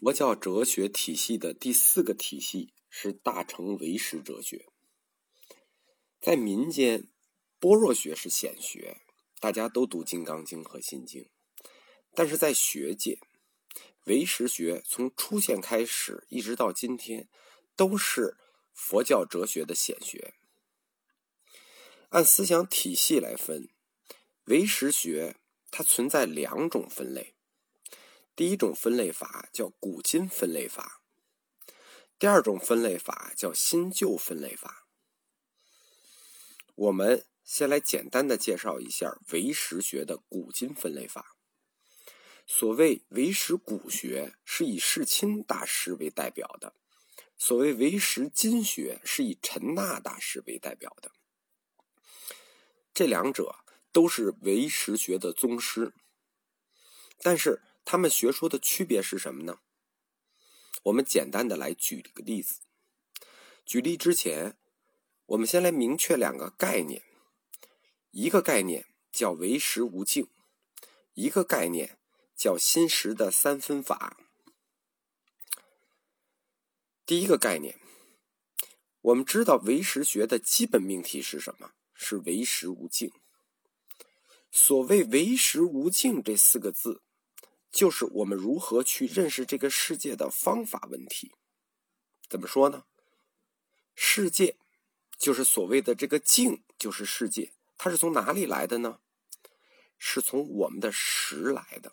佛教哲学体系的第四个体系是大乘唯识哲学。在民间，般若学是显学，大家都读《金刚经》和《心经》；但是在学界，唯识学从出现开始一直到今天，都是佛教哲学的显学。按思想体系来分，唯识学它存在两种分类。第一种分类法叫古今分类法，第二种分类法叫新旧分类法。我们先来简单的介绍一下唯识学的古今分类法。所谓唯识古学是以世亲大师为代表的，所谓唯识今学是以陈那大师为代表的。这两者都是唯识学的宗师，但是。他们学说的区别是什么呢？我们简单的来举一个例子。举例之前，我们先来明确两个概念。一个概念叫唯识无境，一个概念叫心识的三分法。第一个概念，我们知道唯识学的基本命题是什么？是唯识无境。所谓唯识无境这四个字。就是我们如何去认识这个世界的方法问题。怎么说呢？世界就是所谓的这个境，就是世界，它是从哪里来的呢？是从我们的识来的，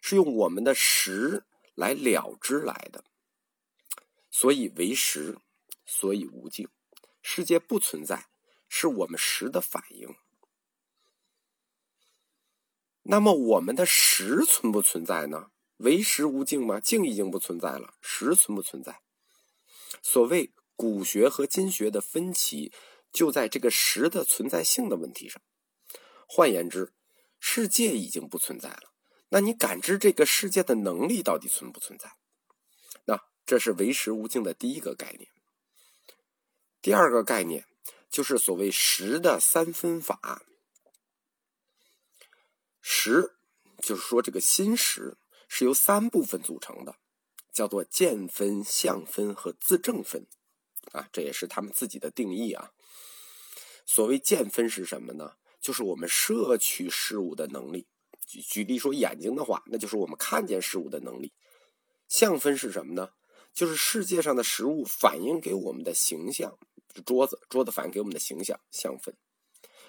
是用我们的识来了之来的。所以为识，所以无境，世界不存在，是我们识的反应。那么我们的识存不存在呢？唯识无境吗？境已经不存在了，识存不存在？所谓古学和今学的分歧，就在这个识的存在性的问题上。换言之，世界已经不存在了，那你感知这个世界的能力到底存不存在？那这是唯识无境的第一个概念。第二个概念就是所谓识的三分法。识，就是说这个心识是由三部分组成的，叫做见分、相分和自证分，啊，这也是他们自己的定义啊。所谓见分是什么呢？就是我们摄取事物的能力。举举例说眼睛的话，那就是我们看见事物的能力。相分是什么呢？就是世界上的食物反映给我们的形象，桌子，桌子反映给我们的形象，相分。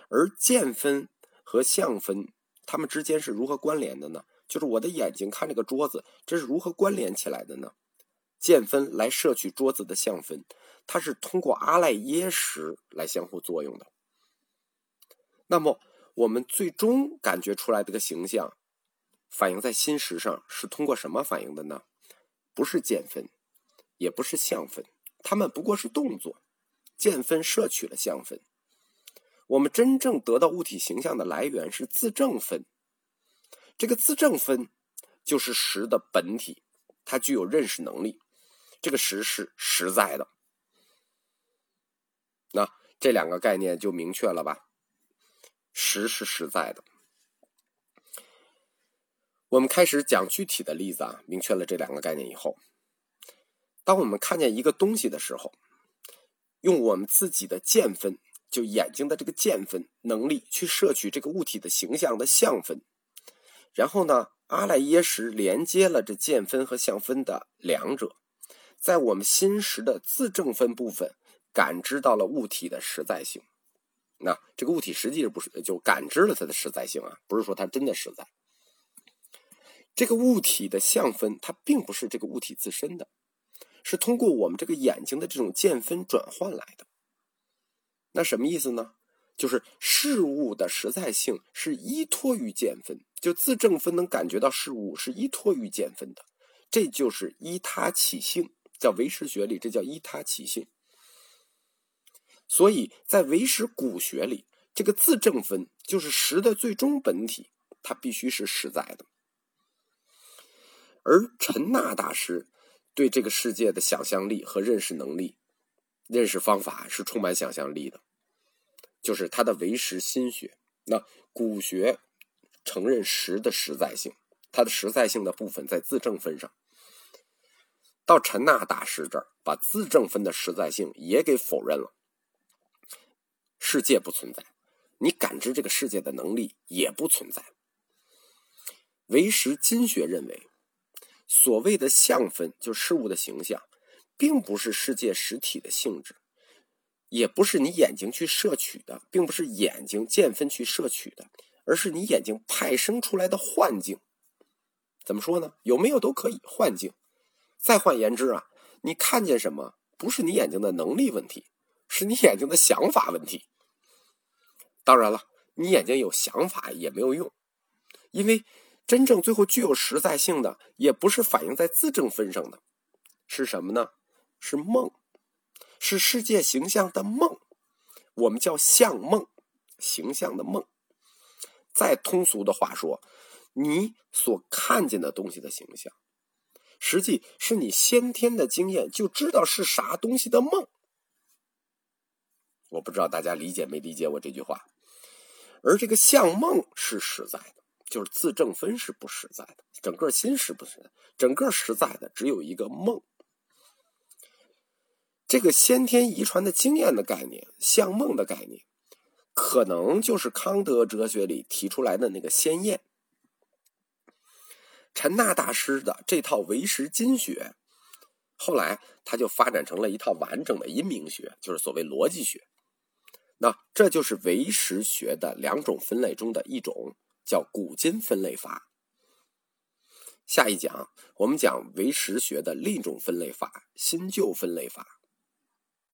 而见分和相分。它们之间是如何关联的呢？就是我的眼睛看这个桌子，这是如何关联起来的呢？见分来摄取桌子的相分，它是通过阿赖耶识来相互作用的。那么我们最终感觉出来这个形象，反映在心识上是通过什么反应的呢？不是见分，也不是相分，它们不过是动作。见分摄取了相分。我们真正得到物体形象的来源是自证分，这个自证分就是实的本体，它具有认识能力，这个实是实在的。那这两个概念就明确了吧？实是实在的。我们开始讲具体的例子啊，明确了这两个概念以后，当我们看见一个东西的时候，用我们自己的见分。就眼睛的这个见分能力去摄取这个物体的形象的相分，然后呢，阿赖耶识连接了这见分和相分的两者，在我们心识的自证分部分感知到了物体的实在性。那这个物体实际是不是就感知了它的实在性啊？不是说它真的实在。这个物体的相分它并不是这个物体自身的，是通过我们这个眼睛的这种见分转换来的。那什么意思呢？就是事物的实在性是依托于见分，就自证分能感觉到事物是依托于见分的，这就是依他起性，叫唯识学里这叫依他起性。所以在唯识古学里，这个自证分就是实的最终本体，它必须是实在的。而陈那大师对这个世界的想象力和认识能力。认识方法是充满想象力的，就是他的唯识心学。那古学承认实的实在性，它的实在性的部分在自证分上。到陈那大师这儿，把自证分的实在性也给否认了。世界不存在，你感知这个世界的能力也不存在。唯识经学认为，所谓的相分，就是事物的形象，并不是世界实体的性质，也不是你眼睛去摄取的，并不是眼睛见分去摄取的，而是你眼睛派生出来的幻境。怎么说呢？有没有都可以，幻境。再换言之啊，你看见什么，不是你眼睛的能力问题，是你眼睛的想法问题。当然了，你眼睛有想法也没有用，因为。真正最后具有实在性的，也不是反映在自证分上的，是什么呢？是梦，是世界形象的梦，我们叫相梦，形象的梦。再通俗的话说，你所看见的东西的形象，实际是你先天的经验就知道是啥东西的梦。我不知道大家理解没理解我这句话，而这个相梦是实在的。就是自证分是不实在的，整个心是不实在，整个实在的只有一个梦。这个先天遗传的经验的概念，像梦的概念，可能就是康德哲学里提出来的那个先验。陈纳大师的这套唯识经学，后来他就发展成了一套完整的因明学，就是所谓逻辑学。那这就是唯识学的两种分类中的一种。叫古今分类法。下一讲我们讲唯识学的另一种分类法——新旧分类法。